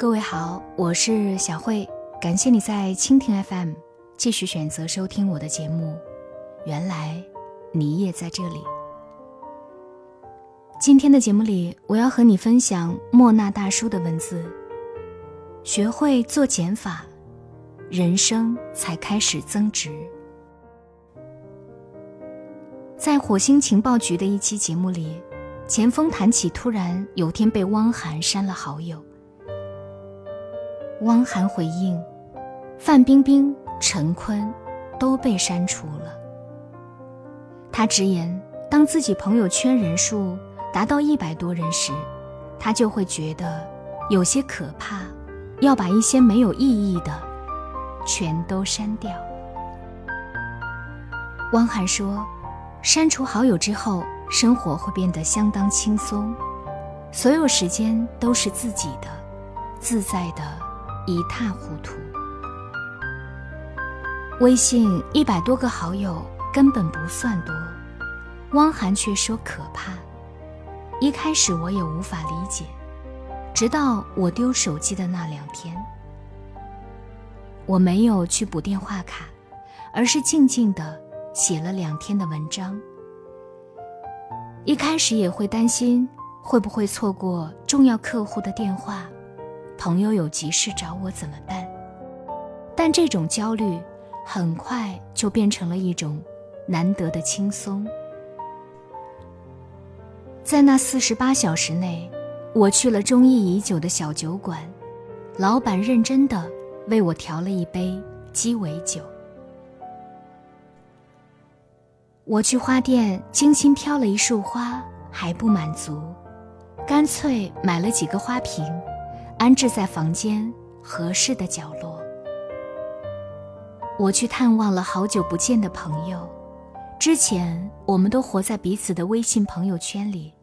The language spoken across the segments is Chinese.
各位好，我是小慧，感谢你在蜻蜓 FM 继续选择收听我的节目。原来你也在这里。今天的节目里，我要和你分享莫那大叔的文字：学会做减法，人生才开始增值。在火星情报局的一期节目里，钱枫谈起突然有天被汪涵删了好友。汪涵回应：“范冰冰、陈坤都被删除了。”他直言，当自己朋友圈人数达到一百多人时，他就会觉得有些可怕，要把一些没有意义的全都删掉。汪涵说：“删除好友之后，生活会变得相当轻松，所有时间都是自己的，自在的。”一塌糊涂。微信一百多个好友根本不算多，汪涵却说可怕。一开始我也无法理解，直到我丢手机的那两天，我没有去补电话卡，而是静静的写了两天的文章。一开始也会担心会不会错过重要客户的电话。朋友有急事找我怎么办？但这种焦虑很快就变成了一种难得的轻松。在那四十八小时内，我去了中意已久的小酒馆，老板认真的为我调了一杯鸡尾酒。我去花店精心挑了一束花，还不满足，干脆买了几个花瓶。安置在房间合适的角落。我去探望了好久不见的朋友，之前我们都活在彼此的微信朋友圈里，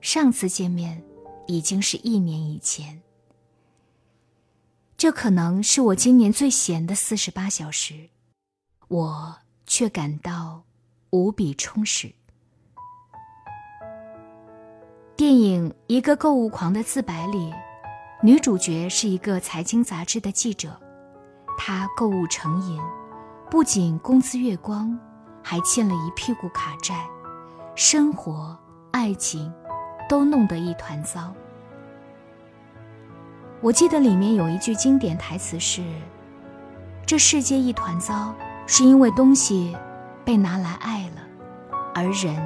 上次见面已经是一年以前。这可能是我今年最闲的四十八小时，我却感到无比充实。电影《一个购物狂的自白》里。女主角是一个财经杂志的记者，她购物成瘾，不仅工资月光，还欠了一屁股卡债，生活、爱情都弄得一团糟。我记得里面有一句经典台词是：“这世界一团糟，是因为东西被拿来爱了，而人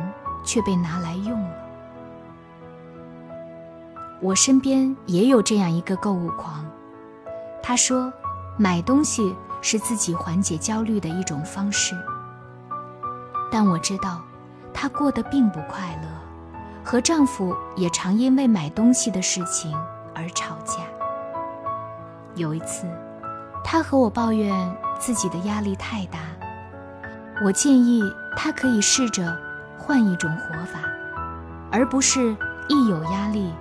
却被拿来用了。”我身边也有这样一个购物狂，他说，买东西是自己缓解焦虑的一种方式。但我知道，她过得并不快乐，和丈夫也常因为买东西的事情而吵架。有一次，她和我抱怨自己的压力太大，我建议她可以试着换一种活法，而不是一有压力。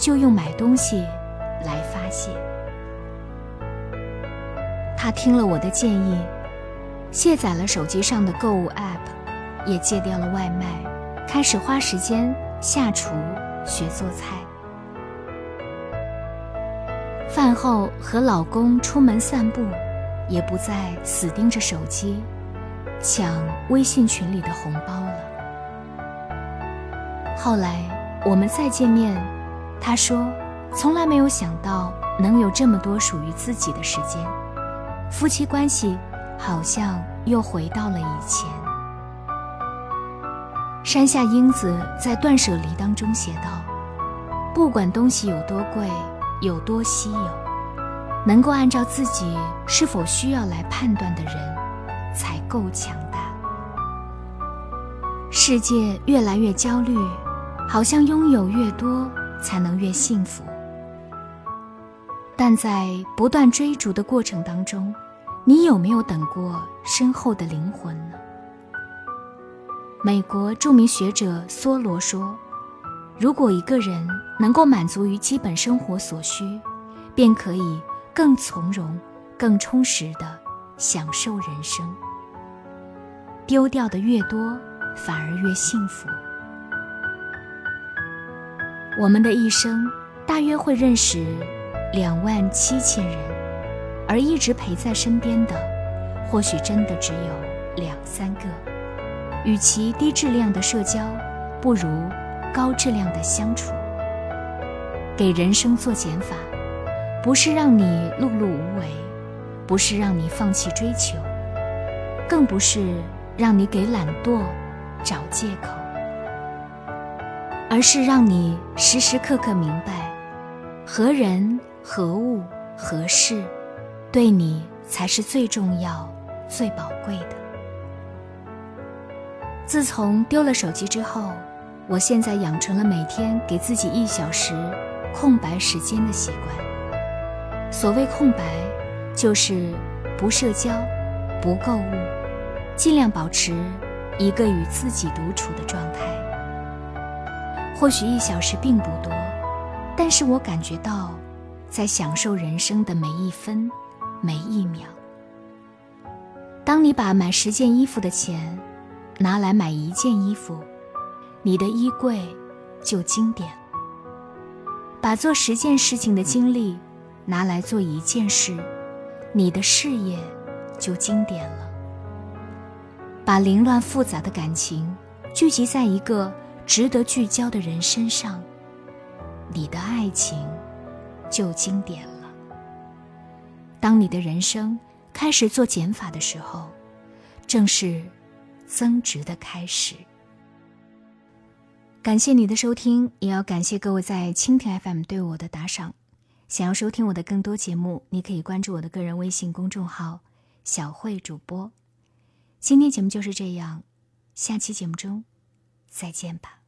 就用买东西来发泄。他听了我的建议，卸载了手机上的购物 App，也戒掉了外卖，开始花时间下厨学做菜。饭后和老公出门散步，也不再死盯着手机，抢微信群里的红包了。后来我们再见面。他说：“从来没有想到能有这么多属于自己的时间，夫妻关系好像又回到了以前。”山下英子在《断舍离》当中写道：“不管东西有多贵，有多稀有，能够按照自己是否需要来判断的人，才够强大。”世界越来越焦虑，好像拥有越多。才能越幸福，但在不断追逐的过程当中，你有没有等过身后的灵魂呢？美国著名学者梭罗说：“如果一个人能够满足于基本生活所需，便可以更从容、更充实的享受人生。丢掉的越多，反而越幸福。”我们的一生，大约会认识两万七千人，而一直陪在身边的，或许真的只有两三个。与其低质量的社交，不如高质量的相处。给人生做减法，不是让你碌碌无为，不是让你放弃追求，更不是让你给懒惰找借口，而是让你时时刻刻明白，何人何物何事，对你才是最重要、最宝贵的。自从丢了手机之后，我现在养成了每天给自己一小时。空白时间的习惯。所谓空白，就是不社交，不购物，尽量保持一个与自己独处的状态。或许一小时并不多，但是我感觉到在享受人生的每一分、每一秒。当你把买十件衣服的钱拿来买一件衣服，你的衣柜就经典。把做十件事情的精力拿来做一件事，你的事业就经典了。把凌乱复杂的感情聚集在一个值得聚焦的人身上，你的爱情就经典了。当你的人生开始做减法的时候，正是增值的开始。感谢你的收听，也要感谢各位在蜻蜓 FM 对我的打赏。想要收听我的更多节目，你可以关注我的个人微信公众号“小慧主播”。今天节目就是这样，下期节目中再见吧。